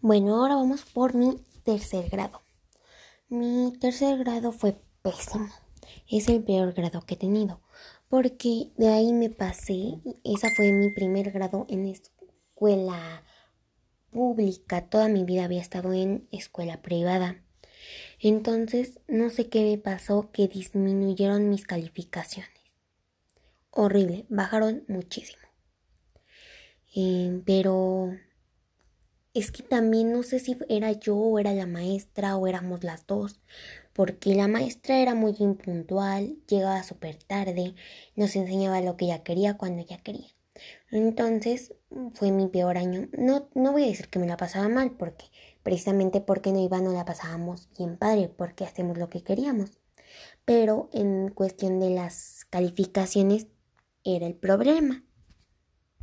Bueno, ahora vamos por mi tercer grado. Mi tercer grado fue pésimo. Es el peor grado que he tenido. Porque de ahí me pasé. Esa fue mi primer grado en escuela pública. Toda mi vida había estado en escuela privada. Entonces, no sé qué me pasó que disminuyeron mis calificaciones. Horrible, bajaron muchísimo. Eh, pero es que también no sé si era yo o era la maestra o éramos las dos, porque la maestra era muy impuntual, llegaba súper tarde, nos enseñaba lo que ella quería cuando ella quería. Entonces fue mi peor año. No, no voy a decir que me la pasaba mal, porque precisamente porque no iba no la pasábamos bien padre, porque hacemos lo que queríamos. Pero en cuestión de las calificaciones era el problema.